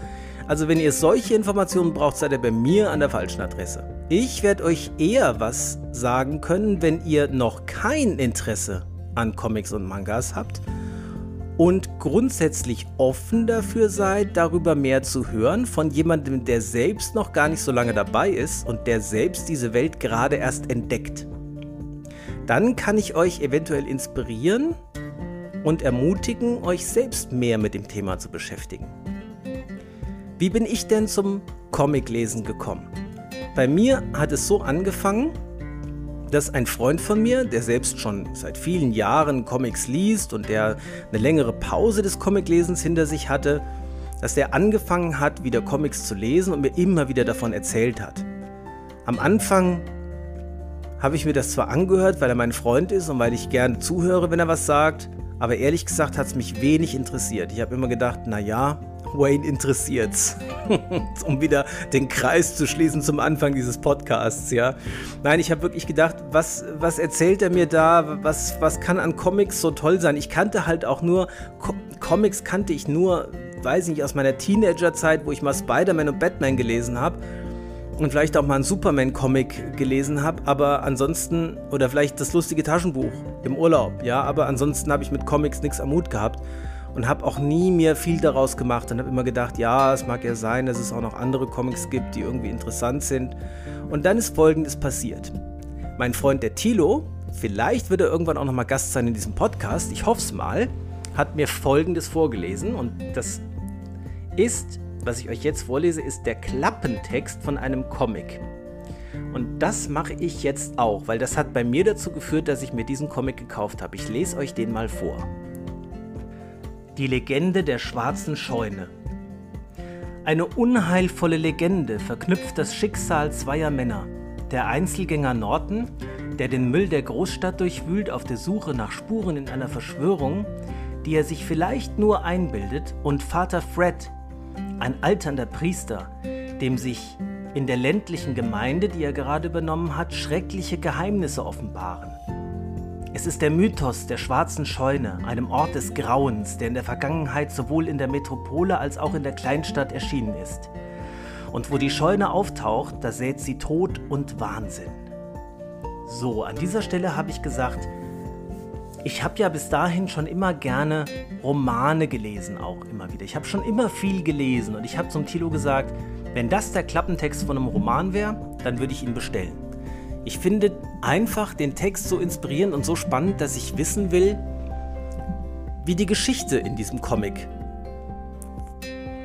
[SPEAKER 1] Also wenn ihr solche Informationen braucht, seid ihr bei mir an der falschen Adresse. Ich werde euch eher was sagen können, wenn ihr noch kein Interesse an Comics und Mangas habt und grundsätzlich offen dafür seid, darüber mehr zu hören von jemandem, der selbst noch gar nicht so lange dabei ist und der selbst diese Welt gerade erst entdeckt. Dann kann ich euch eventuell inspirieren und ermutigen, euch selbst mehr mit dem Thema zu beschäftigen. Wie bin ich denn zum Comiclesen gekommen? Bei mir hat es so angefangen, dass ein Freund von mir, der selbst schon seit vielen Jahren Comics liest und der eine längere Pause des Comiclesens hinter sich hatte, dass der angefangen hat, wieder Comics zu lesen und mir immer wieder davon erzählt hat. Am Anfang habe ich mir das zwar angehört, weil er mein Freund ist und weil ich gerne zuhöre, wenn er was sagt, aber ehrlich gesagt hat es mich wenig interessiert. Ich habe immer gedacht, na ja, Wayne interessiert's. um wieder den Kreis zu schließen zum Anfang dieses Podcasts, ja. Nein, ich habe wirklich gedacht, was, was erzählt er mir da? Was, was kann an Comics so toll sein? Ich kannte halt auch nur, Co Comics kannte ich nur, weiß ich nicht, aus meiner Teenagerzeit, wo ich mal Spider-Man und Batman gelesen habe und vielleicht auch mal einen Superman-Comic gelesen habe, aber ansonsten, oder vielleicht das lustige Taschenbuch im Urlaub, ja, aber ansonsten habe ich mit Comics nichts am Mut gehabt und habe auch nie mehr viel daraus gemacht und habe immer gedacht, ja, es mag ja sein, dass es auch noch andere Comics gibt, die irgendwie interessant sind. Und dann ist Folgendes passiert. Mein Freund der Tilo, vielleicht wird er irgendwann auch noch mal Gast sein in diesem Podcast, ich hoffe es mal, hat mir Folgendes vorgelesen und das ist, was ich euch jetzt vorlese, ist der Klappentext von einem Comic. Und das mache ich jetzt auch, weil das hat bei mir dazu geführt, dass ich mir diesen Comic gekauft habe. Ich lese euch den mal vor. Die Legende der schwarzen Scheune. Eine unheilvolle Legende verknüpft das Schicksal zweier Männer. Der Einzelgänger Norton, der den Müll der Großstadt durchwühlt auf der Suche nach Spuren in einer Verschwörung, die er sich vielleicht nur einbildet, und Vater Fred, ein alternder Priester, dem sich in der ländlichen Gemeinde, die er gerade übernommen hat, schreckliche Geheimnisse offenbaren. Es ist der Mythos der schwarzen Scheune, einem Ort des Grauens, der in der Vergangenheit sowohl in der Metropole als auch in der Kleinstadt erschienen ist. Und wo die Scheune auftaucht, da sät sie Tod und Wahnsinn. So, an dieser Stelle habe ich gesagt, ich habe ja bis dahin schon immer gerne Romane gelesen, auch immer wieder. Ich habe schon immer viel gelesen und ich habe zum Tilo gesagt, wenn das der Klappentext von einem Roman wäre, dann würde ich ihn bestellen. Ich finde einfach den Text so inspirierend und so spannend, dass ich wissen will, wie die Geschichte in diesem Comic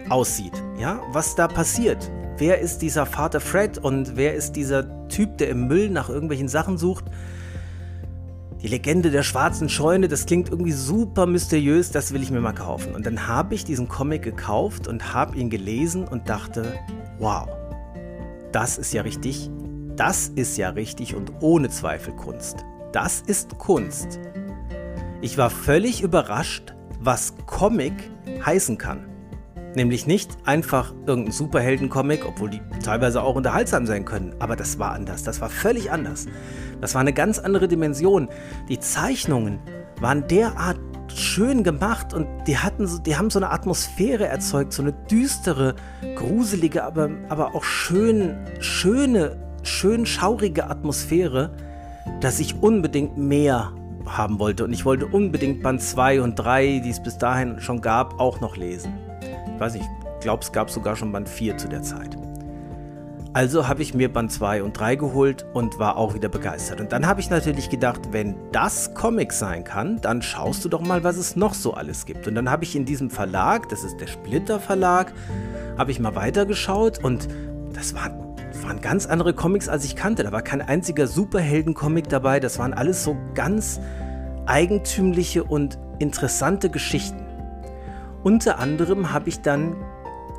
[SPEAKER 1] aussieht. Ja, was da passiert. Wer ist dieser Vater Fred und wer ist dieser Typ, der im Müll nach irgendwelchen Sachen sucht? Die Legende der schwarzen Scheune, das klingt irgendwie super mysteriös, das will ich mir mal kaufen. Und dann habe ich diesen Comic gekauft und habe ihn gelesen und dachte, wow, das ist ja richtig das ist ja richtig und ohne Zweifel Kunst. Das ist Kunst. Ich war völlig überrascht, was Comic heißen kann. Nämlich nicht einfach irgendein Superhelden-Comic, obwohl die teilweise auch unterhaltsam sein können. Aber das war anders. Das war völlig anders. Das war eine ganz andere Dimension. Die Zeichnungen waren derart schön gemacht und die hatten so, die haben so eine Atmosphäre erzeugt, so eine düstere, gruselige, aber, aber auch schön, schöne schön schaurige Atmosphäre, dass ich unbedingt mehr haben wollte. Und ich wollte unbedingt Band 2 und 3, die es bis dahin schon gab, auch noch lesen. Ich weiß nicht, ich glaube, es gab sogar schon Band 4 zu der Zeit. Also habe ich mir Band 2 und 3 geholt und war auch wieder begeistert. Und dann habe ich natürlich gedacht, wenn das Comic sein kann, dann schaust du doch mal, was es noch so alles gibt. Und dann habe ich in diesem Verlag, das ist der Splitter Verlag, habe ich mal weitergeschaut und das waren waren ganz andere Comics, als ich kannte. Da war kein einziger Superhelden-Comic dabei. Das waren alles so ganz eigentümliche und interessante Geschichten. Unter anderem habe ich dann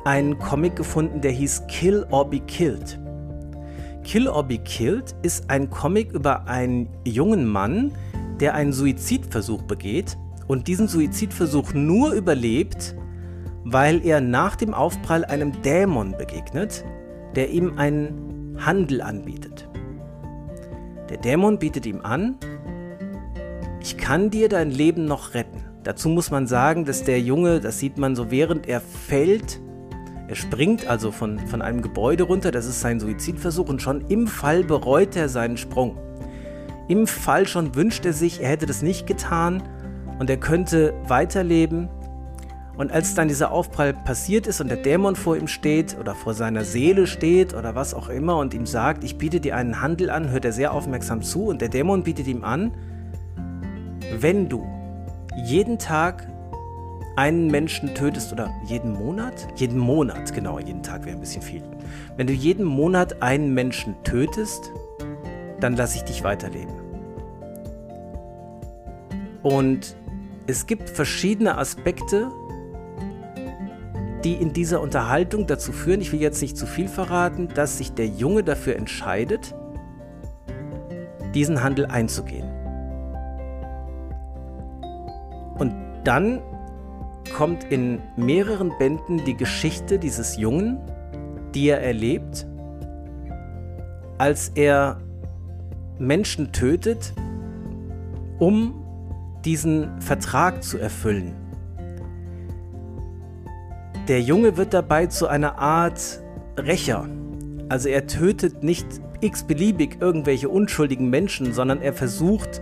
[SPEAKER 1] einen Comic gefunden, der hieß Kill or Be Killed. Kill or Be Killed ist ein Comic über einen jungen Mann, der einen Suizidversuch begeht und diesen Suizidversuch nur überlebt, weil er nach dem Aufprall einem Dämon begegnet, der ihm einen Handel anbietet. Der Dämon bietet ihm an, ich kann dir dein Leben noch retten. Dazu muss man sagen, dass der Junge, das sieht man so, während er fällt, er springt also von, von einem Gebäude runter, das ist sein Suizidversuch und schon im Fall bereut er seinen Sprung. Im Fall schon wünscht er sich, er hätte das nicht getan und er könnte weiterleben und als dann dieser Aufprall passiert ist und der Dämon vor ihm steht oder vor seiner Seele steht oder was auch immer und ihm sagt, ich biete dir einen Handel an, hört er sehr aufmerksam zu und der Dämon bietet ihm an, wenn du jeden Tag einen Menschen tötest oder jeden Monat? Jeden Monat, genau, jeden Tag wäre ein bisschen viel. Wenn du jeden Monat einen Menschen tötest, dann lasse ich dich weiterleben. Und es gibt verschiedene Aspekte, die in dieser Unterhaltung dazu führen, ich will jetzt nicht zu viel verraten, dass sich der Junge dafür entscheidet, diesen Handel einzugehen. Und dann kommt in mehreren Bänden die Geschichte dieses Jungen, die er erlebt, als er Menschen tötet, um diesen Vertrag zu erfüllen. Der Junge wird dabei zu einer Art Rächer. Also er tötet nicht x-beliebig irgendwelche unschuldigen Menschen, sondern er versucht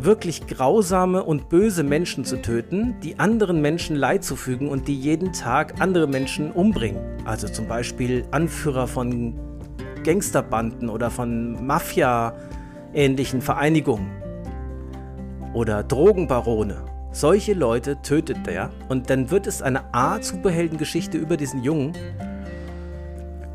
[SPEAKER 1] wirklich grausame und böse Menschen zu töten, die anderen Menschen Leid zufügen und die jeden Tag andere Menschen umbringen. Also zum Beispiel Anführer von Gangsterbanden oder von Mafia-ähnlichen Vereinigungen oder Drogenbarone solche Leute tötet er und dann wird es eine A-Superheldengeschichte über diesen Jungen.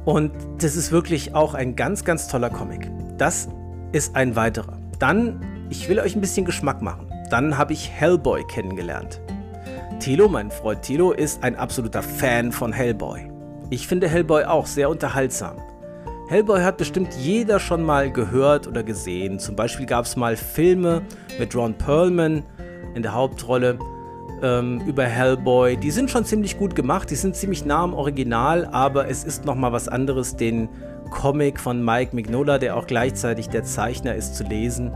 [SPEAKER 1] Und das ist wirklich auch ein ganz, ganz toller Comic. Das ist ein weiterer. Dann, ich will euch ein bisschen Geschmack machen. Dann habe ich Hellboy kennengelernt. Tilo, mein Freund Tilo, ist ein absoluter Fan von Hellboy. Ich finde Hellboy auch sehr unterhaltsam. Hellboy hat bestimmt jeder schon mal gehört oder gesehen. Zum Beispiel gab es mal Filme mit Ron Perlman, in der Hauptrolle ähm, über Hellboy. Die sind schon ziemlich gut gemacht, die sind ziemlich nah am Original, aber es ist nochmal was anderes, den Comic von Mike Mignola, der auch gleichzeitig der Zeichner ist, zu lesen.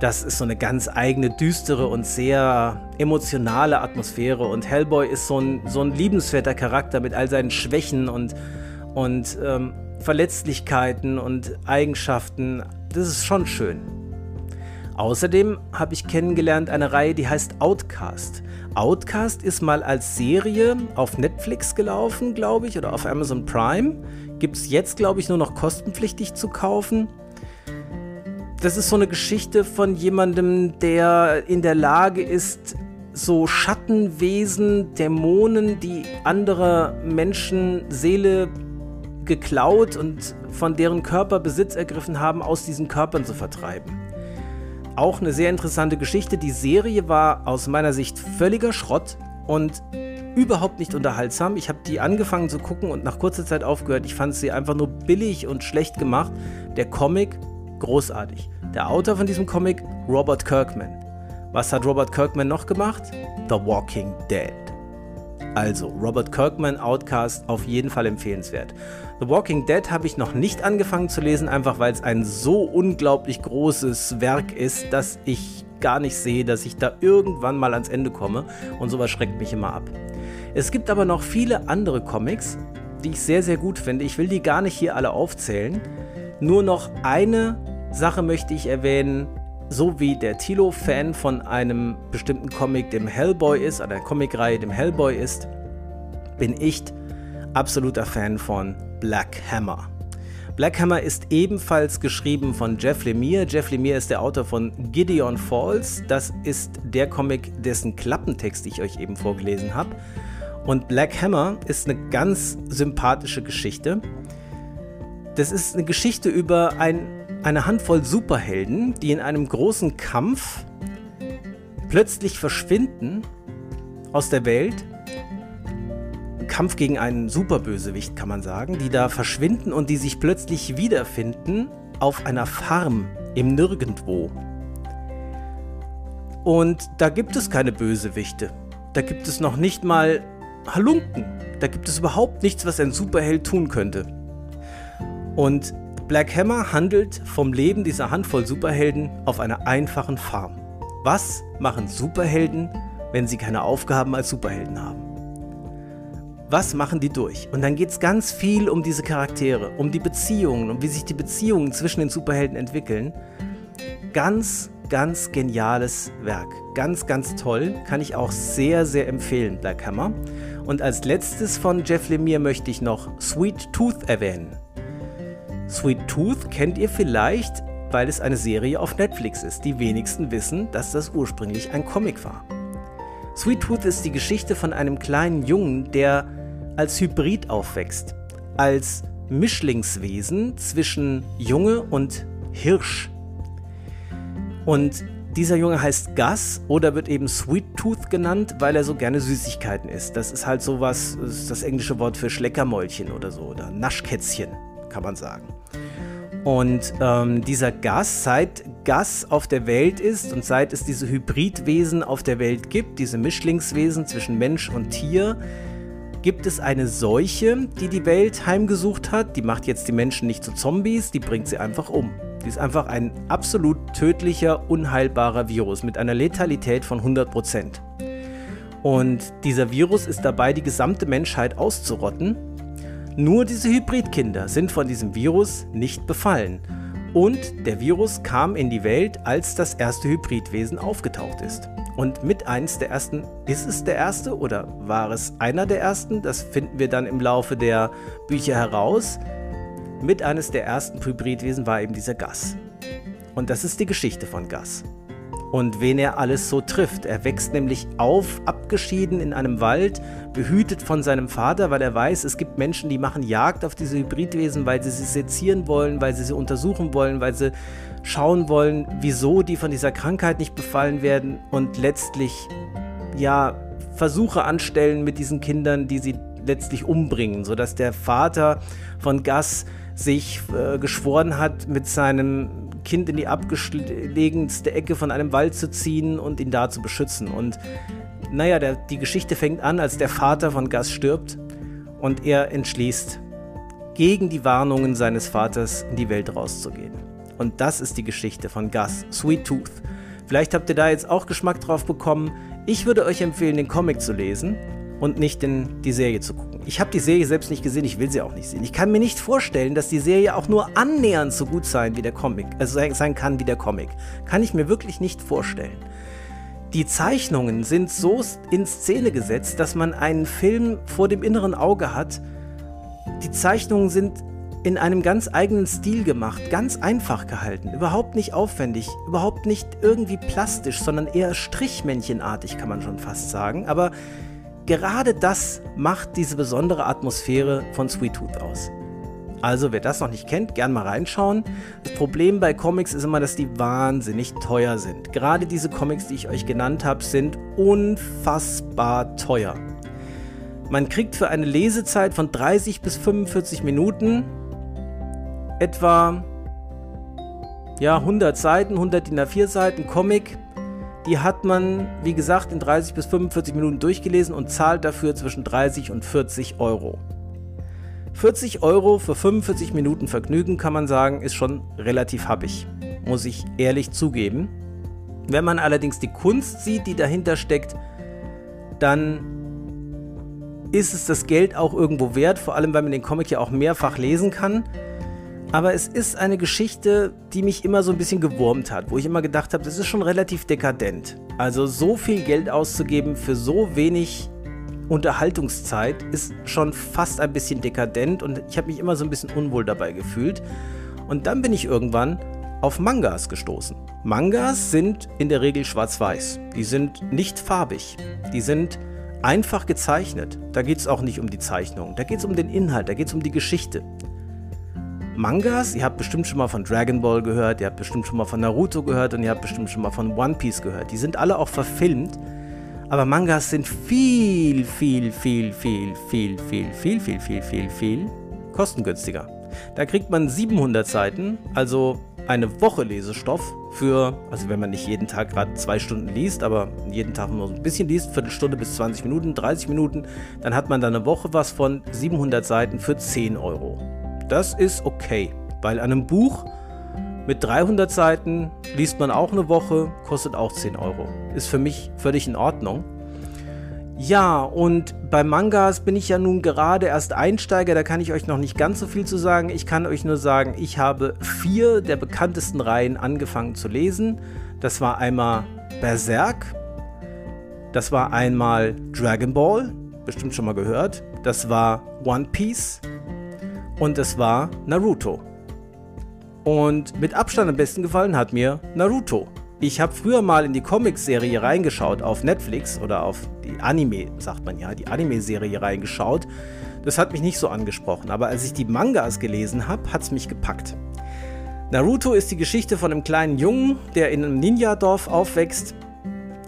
[SPEAKER 1] Das ist so eine ganz eigene, düstere und sehr emotionale Atmosphäre. Und Hellboy ist so ein, so ein liebenswerter Charakter mit all seinen Schwächen und, und ähm, Verletzlichkeiten und Eigenschaften. Das ist schon schön. Außerdem habe ich kennengelernt eine Reihe, die heißt Outcast. Outcast ist mal als Serie auf Netflix gelaufen, glaube ich, oder auf Amazon Prime. Gibt es jetzt, glaube ich, nur noch kostenpflichtig zu kaufen. Das ist so eine Geschichte von jemandem, der in der Lage ist, so Schattenwesen, Dämonen, die anderer Menschen Seele geklaut und von deren Körper Besitz ergriffen haben, aus diesen Körpern zu vertreiben. Auch eine sehr interessante Geschichte. Die Serie war aus meiner Sicht völliger Schrott und überhaupt nicht unterhaltsam. Ich habe die angefangen zu gucken und nach kurzer Zeit aufgehört. Ich fand sie einfach nur billig und schlecht gemacht. Der Comic großartig. Der Autor von diesem Comic, Robert Kirkman. Was hat Robert Kirkman noch gemacht? The Walking Dead. Also, Robert Kirkman, Outcast, auf jeden Fall empfehlenswert. The Walking Dead habe ich noch nicht angefangen zu lesen, einfach weil es ein so unglaublich großes Werk ist, dass ich gar nicht sehe, dass ich da irgendwann mal ans Ende komme und sowas schreckt mich immer ab. Es gibt aber noch viele andere Comics, die ich sehr, sehr gut finde. Ich will die gar nicht hier alle aufzählen. Nur noch eine Sache möchte ich erwähnen, so wie der Tilo Fan von einem bestimmten Comic, dem Hellboy ist, einer Comicreihe, dem Hellboy ist, bin ich absoluter Fan von Black Hammer. Black Hammer ist ebenfalls geschrieben von Jeff Lemire. Jeff Lemire ist der Autor von Gideon Falls. Das ist der Comic, dessen Klappentext ich euch eben vorgelesen habe. Und Black Hammer ist eine ganz sympathische Geschichte. Das ist eine Geschichte über ein eine Handvoll Superhelden, die in einem großen Kampf plötzlich verschwinden aus der Welt. Kampf gegen einen Superbösewicht, kann man sagen, die da verschwinden und die sich plötzlich wiederfinden auf einer Farm im Nirgendwo. Und da gibt es keine Bösewichte. Da gibt es noch nicht mal Halunken. Da gibt es überhaupt nichts, was ein Superheld tun könnte. Und Black Hammer handelt vom Leben dieser Handvoll Superhelden auf einer einfachen Farm. Was machen Superhelden, wenn sie keine Aufgaben als Superhelden haben? Was machen die durch? Und dann geht es ganz viel um diese Charaktere, um die Beziehungen, um wie sich die Beziehungen zwischen den Superhelden entwickeln. Ganz, ganz geniales Werk. Ganz, ganz toll. Kann ich auch sehr, sehr empfehlen, Black Hammer. Und als letztes von Jeff Lemire möchte ich noch Sweet Tooth erwähnen. Sweet Tooth kennt ihr vielleicht, weil es eine Serie auf Netflix ist. Die wenigsten wissen, dass das ursprünglich ein Comic war. Sweet Tooth ist die Geschichte von einem kleinen Jungen, der als Hybrid aufwächst, als Mischlingswesen zwischen Junge und Hirsch. Und dieser Junge heißt Gus oder wird eben Sweet Tooth genannt, weil er so gerne Süßigkeiten isst. Das ist halt sowas, das ist das englische Wort für Schleckermäulchen oder so oder Naschkätzchen, kann man sagen. Und ähm, dieser Gas, seit Gas auf der Welt ist und seit es diese Hybridwesen auf der Welt gibt, diese Mischlingswesen zwischen Mensch und Tier, gibt es eine Seuche, die die Welt heimgesucht hat. Die macht jetzt die Menschen nicht zu Zombies, die bringt sie einfach um. Die ist einfach ein absolut tödlicher, unheilbarer Virus mit einer Letalität von 100%. Und dieser Virus ist dabei, die gesamte Menschheit auszurotten nur diese Hybridkinder sind von diesem Virus nicht befallen. Und der Virus kam in die Welt, als das erste Hybridwesen aufgetaucht ist. Und mit eins der ersten, ist es der erste oder war es einer der ersten? Das finden wir dann im Laufe der Bücher heraus. Mit eines der ersten Hybridwesen war eben dieser Gas. Und das ist die Geschichte von Gas und wen er alles so trifft. Er wächst nämlich auf, abgeschieden in einem Wald, behütet von seinem Vater, weil er weiß, es gibt Menschen, die machen Jagd auf diese Hybridwesen, weil sie sie sezieren wollen, weil sie sie untersuchen wollen, weil sie schauen wollen, wieso die von dieser Krankheit nicht befallen werden und letztlich ja Versuche anstellen mit diesen Kindern, die sie letztlich umbringen, sodass der Vater von Gas sich äh, geschworen hat, mit seinem Kind in die abgelegenste Ecke von einem Wald zu ziehen und ihn da zu beschützen. Und naja, der, die Geschichte fängt an, als der Vater von Gus stirbt und er entschließt, gegen die Warnungen seines Vaters in die Welt rauszugehen. Und das ist die Geschichte von Gus, Sweet Tooth. Vielleicht habt ihr da jetzt auch Geschmack drauf bekommen. Ich würde euch empfehlen, den Comic zu lesen und nicht in die Serie zu gucken. Ich habe die Serie selbst nicht gesehen, ich will sie auch nicht sehen. Ich kann mir nicht vorstellen, dass die Serie auch nur annähernd so gut sein wie der Comic, also sein kann wie der Comic. Kann ich mir wirklich nicht vorstellen. Die Zeichnungen sind so in Szene gesetzt, dass man einen Film vor dem inneren Auge hat. Die Zeichnungen sind in einem ganz eigenen Stil gemacht, ganz einfach gehalten, überhaupt nicht aufwendig, überhaupt nicht irgendwie plastisch, sondern eher strichmännchenartig, kann man schon fast sagen. Aber gerade das macht diese besondere Atmosphäre von Sweet Tooth aus. Also wer das noch nicht kennt, gern mal reinschauen. Das Problem bei Comics ist immer, dass die wahnsinnig teuer sind. Gerade diese Comics, die ich euch genannt habe, sind unfassbar teuer. Man kriegt für eine Lesezeit von 30 bis 45 Minuten etwa ja, 100 Seiten, 100 DIN A4 Seiten Comic die hat man, wie gesagt, in 30 bis 45 Minuten durchgelesen und zahlt dafür zwischen 30 und 40 Euro. 40 Euro für 45 Minuten Vergnügen, kann man sagen, ist schon relativ happig, muss ich ehrlich zugeben. Wenn man allerdings die Kunst sieht, die dahinter steckt, dann ist es das Geld auch irgendwo wert, vor allem weil man den Comic ja auch mehrfach lesen kann. Aber es ist eine Geschichte, die mich immer so ein bisschen gewurmt hat, wo ich immer gedacht habe, das ist schon relativ dekadent. Also so viel Geld auszugeben für so wenig Unterhaltungszeit ist schon fast ein bisschen dekadent und ich habe mich immer so ein bisschen unwohl dabei gefühlt. Und dann bin ich irgendwann auf Mangas gestoßen. Mangas sind in der Regel schwarz-weiß. Die sind nicht farbig. Die sind einfach gezeichnet. Da geht es auch nicht um die Zeichnung. Da geht es um den Inhalt, da geht es um die Geschichte. Mangas, ihr habt bestimmt schon mal von Dragon Ball gehört, ihr habt bestimmt schon mal von Naruto gehört und ihr habt bestimmt schon mal von One Piece gehört. Die sind alle auch verfilmt. Aber Mangas sind viel, viel, viel, viel, viel, viel, viel, viel, viel, viel, viel kostengünstiger. Da kriegt man 700 Seiten, also eine Woche Lesestoff für, also wenn man nicht jeden Tag gerade zwei Stunden liest, aber jeden Tag nur ein bisschen liest, Viertelstunde bis 20 Minuten, 30 Minuten, dann hat man da eine Woche was von 700 Seiten für 10 Euro. Das ist okay, weil an einem Buch mit 300 Seiten liest man auch eine Woche, kostet auch 10 Euro. Ist für mich völlig in Ordnung. Ja, und bei Mangas bin ich ja nun gerade erst Einsteiger, da kann ich euch noch nicht ganz so viel zu sagen. Ich kann euch nur sagen, ich habe vier der bekanntesten Reihen angefangen zu lesen. Das war einmal Berserk, das war einmal Dragon Ball, bestimmt schon mal gehört, das war One Piece und das war Naruto. Und mit Abstand am besten gefallen hat mir Naruto. Ich habe früher mal in die Comic-Serie reingeschaut auf Netflix oder auf die Anime, sagt man ja, die Anime-Serie reingeschaut. Das hat mich nicht so angesprochen, aber als ich die Mangas gelesen habe, hat es mich gepackt. Naruto ist die Geschichte von einem kleinen Jungen, der in einem Ninja-Dorf aufwächst.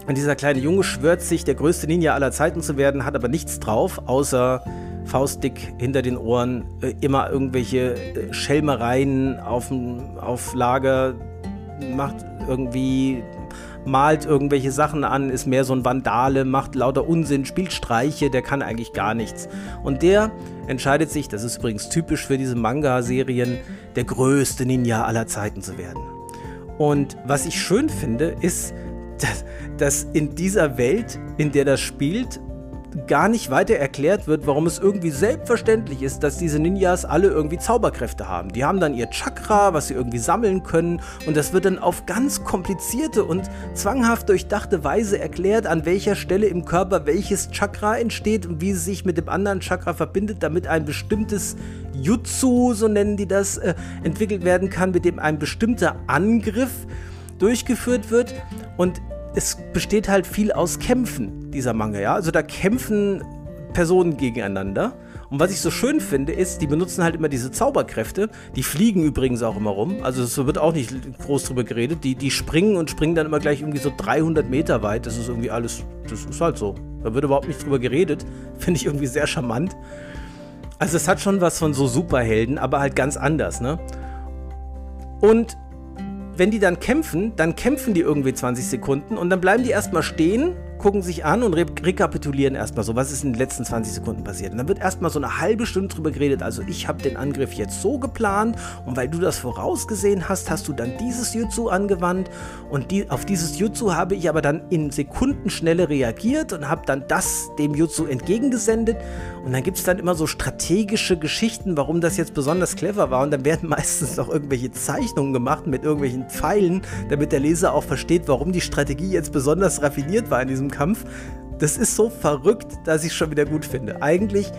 [SPEAKER 1] Und dieser kleine Junge schwört sich, der größte Ninja aller Zeiten zu werden, hat aber nichts drauf, außer faustdick hinter den Ohren, äh, immer irgendwelche äh, Schelmereien auf, auf Lager, macht irgendwie malt irgendwelche Sachen an, ist mehr so ein Vandale, macht lauter Unsinn, spielt Streiche, der kann eigentlich gar nichts. Und der entscheidet sich, das ist übrigens typisch für diese Manga-Serien, der größte Ninja aller Zeiten zu werden. Und was ich schön finde, ist, dass, dass in dieser Welt, in der das spielt, gar nicht weiter erklärt wird, warum es irgendwie selbstverständlich ist, dass diese Ninjas alle irgendwie Zauberkräfte haben. Die haben dann ihr Chakra, was sie irgendwie sammeln können und das wird dann auf ganz komplizierte und zwanghaft durchdachte Weise erklärt, an welcher Stelle im Körper welches Chakra entsteht und wie es sich mit dem anderen Chakra verbindet, damit ein bestimmtes Jutsu, so nennen die das, äh, entwickelt werden kann, mit dem ein bestimmter Angriff durchgeführt wird und es besteht halt viel aus Kämpfen, dieser Manga, ja. Also da kämpfen Personen gegeneinander. Und was ich so schön finde, ist, die benutzen halt immer diese Zauberkräfte. Die fliegen übrigens auch immer rum. Also es wird auch nicht groß drüber geredet. Die, die springen und springen dann immer gleich irgendwie so 300 Meter weit. Das ist irgendwie alles, das ist halt so. Da wird überhaupt nicht drüber geredet. Finde ich irgendwie sehr charmant. Also es hat schon was von so Superhelden, aber halt ganz anders, ne? Und wenn die dann kämpfen, dann kämpfen die irgendwie 20 Sekunden und dann bleiben die erstmal stehen gucken sich an und re rekapitulieren erstmal so, was ist in den letzten 20 Sekunden passiert. Und dann wird erstmal so eine halbe Stunde drüber geredet. Also ich habe den Angriff jetzt so geplant und weil du das vorausgesehen hast, hast du dann dieses Jutsu angewandt und die, auf dieses Jutsu habe ich aber dann in Sekundenschnelle reagiert und habe dann das dem Jutsu entgegengesendet. Und dann gibt es dann immer so strategische Geschichten, warum das jetzt besonders clever war. Und dann werden meistens noch irgendwelche Zeichnungen gemacht mit irgendwelchen Pfeilen, damit der Leser auch versteht, warum die Strategie jetzt besonders raffiniert war in diesem Kampf. Das ist so verrückt, dass ich es schon wieder gut finde. Eigentlich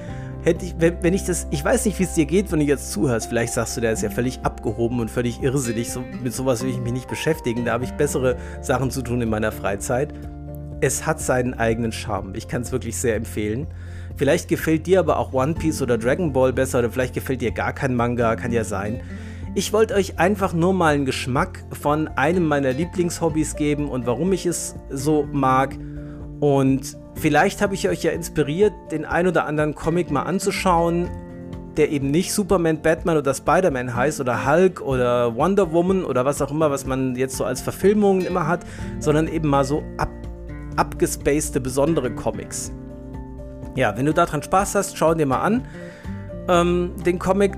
[SPEAKER 1] hätte ich, wenn, wenn ich das, ich weiß nicht, wie es dir geht, wenn du jetzt zuhörst. Vielleicht sagst du, der ist ja völlig abgehoben und völlig irrsinnig. So, mit sowas will ich mich nicht beschäftigen. Da habe ich bessere Sachen zu tun in meiner Freizeit. Es hat seinen eigenen Charme. Ich kann es wirklich sehr empfehlen. Vielleicht gefällt dir aber auch One Piece oder Dragon Ball besser oder vielleicht gefällt dir gar kein Manga, kann ja sein. Ich wollte euch einfach nur mal einen Geschmack von einem meiner Lieblingshobbys geben und warum ich es so mag. Und vielleicht habe ich euch ja inspiriert, den ein oder anderen Comic mal anzuschauen, der eben nicht Superman, Batman oder Spider-Man heißt oder Hulk oder Wonder Woman oder was auch immer, was man jetzt so als Verfilmungen immer hat, sondern eben mal so ab, abgespacede, besondere Comics. Ja, wenn du daran Spaß hast, schau dir mal an. Ähm, den Comic,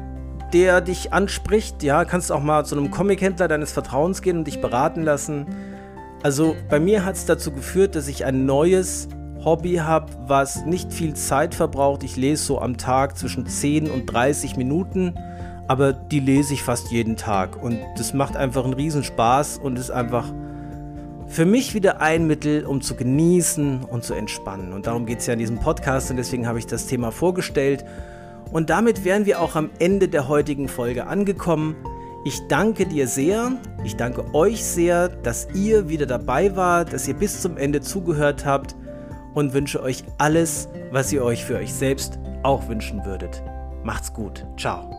[SPEAKER 1] der dich anspricht, ja, kannst auch mal zu einem Comic-Händler deines Vertrauens gehen und dich beraten lassen. Also bei mir hat es dazu geführt, dass ich ein neues Hobby habe, was nicht viel Zeit verbraucht. Ich lese so am Tag zwischen 10 und 30 Minuten, aber die lese ich fast jeden Tag und das macht einfach einen Riesenspaß und ist einfach für mich wieder ein Mittel, um zu genießen und zu entspannen. Und darum geht es ja in diesem Podcast und deswegen habe ich das Thema vorgestellt. Und damit wären wir auch am Ende der heutigen Folge angekommen. Ich danke dir sehr, ich danke euch sehr, dass ihr wieder dabei wart, dass ihr bis zum Ende zugehört habt und wünsche euch alles, was ihr euch für euch selbst auch wünschen würdet. Macht's gut. Ciao.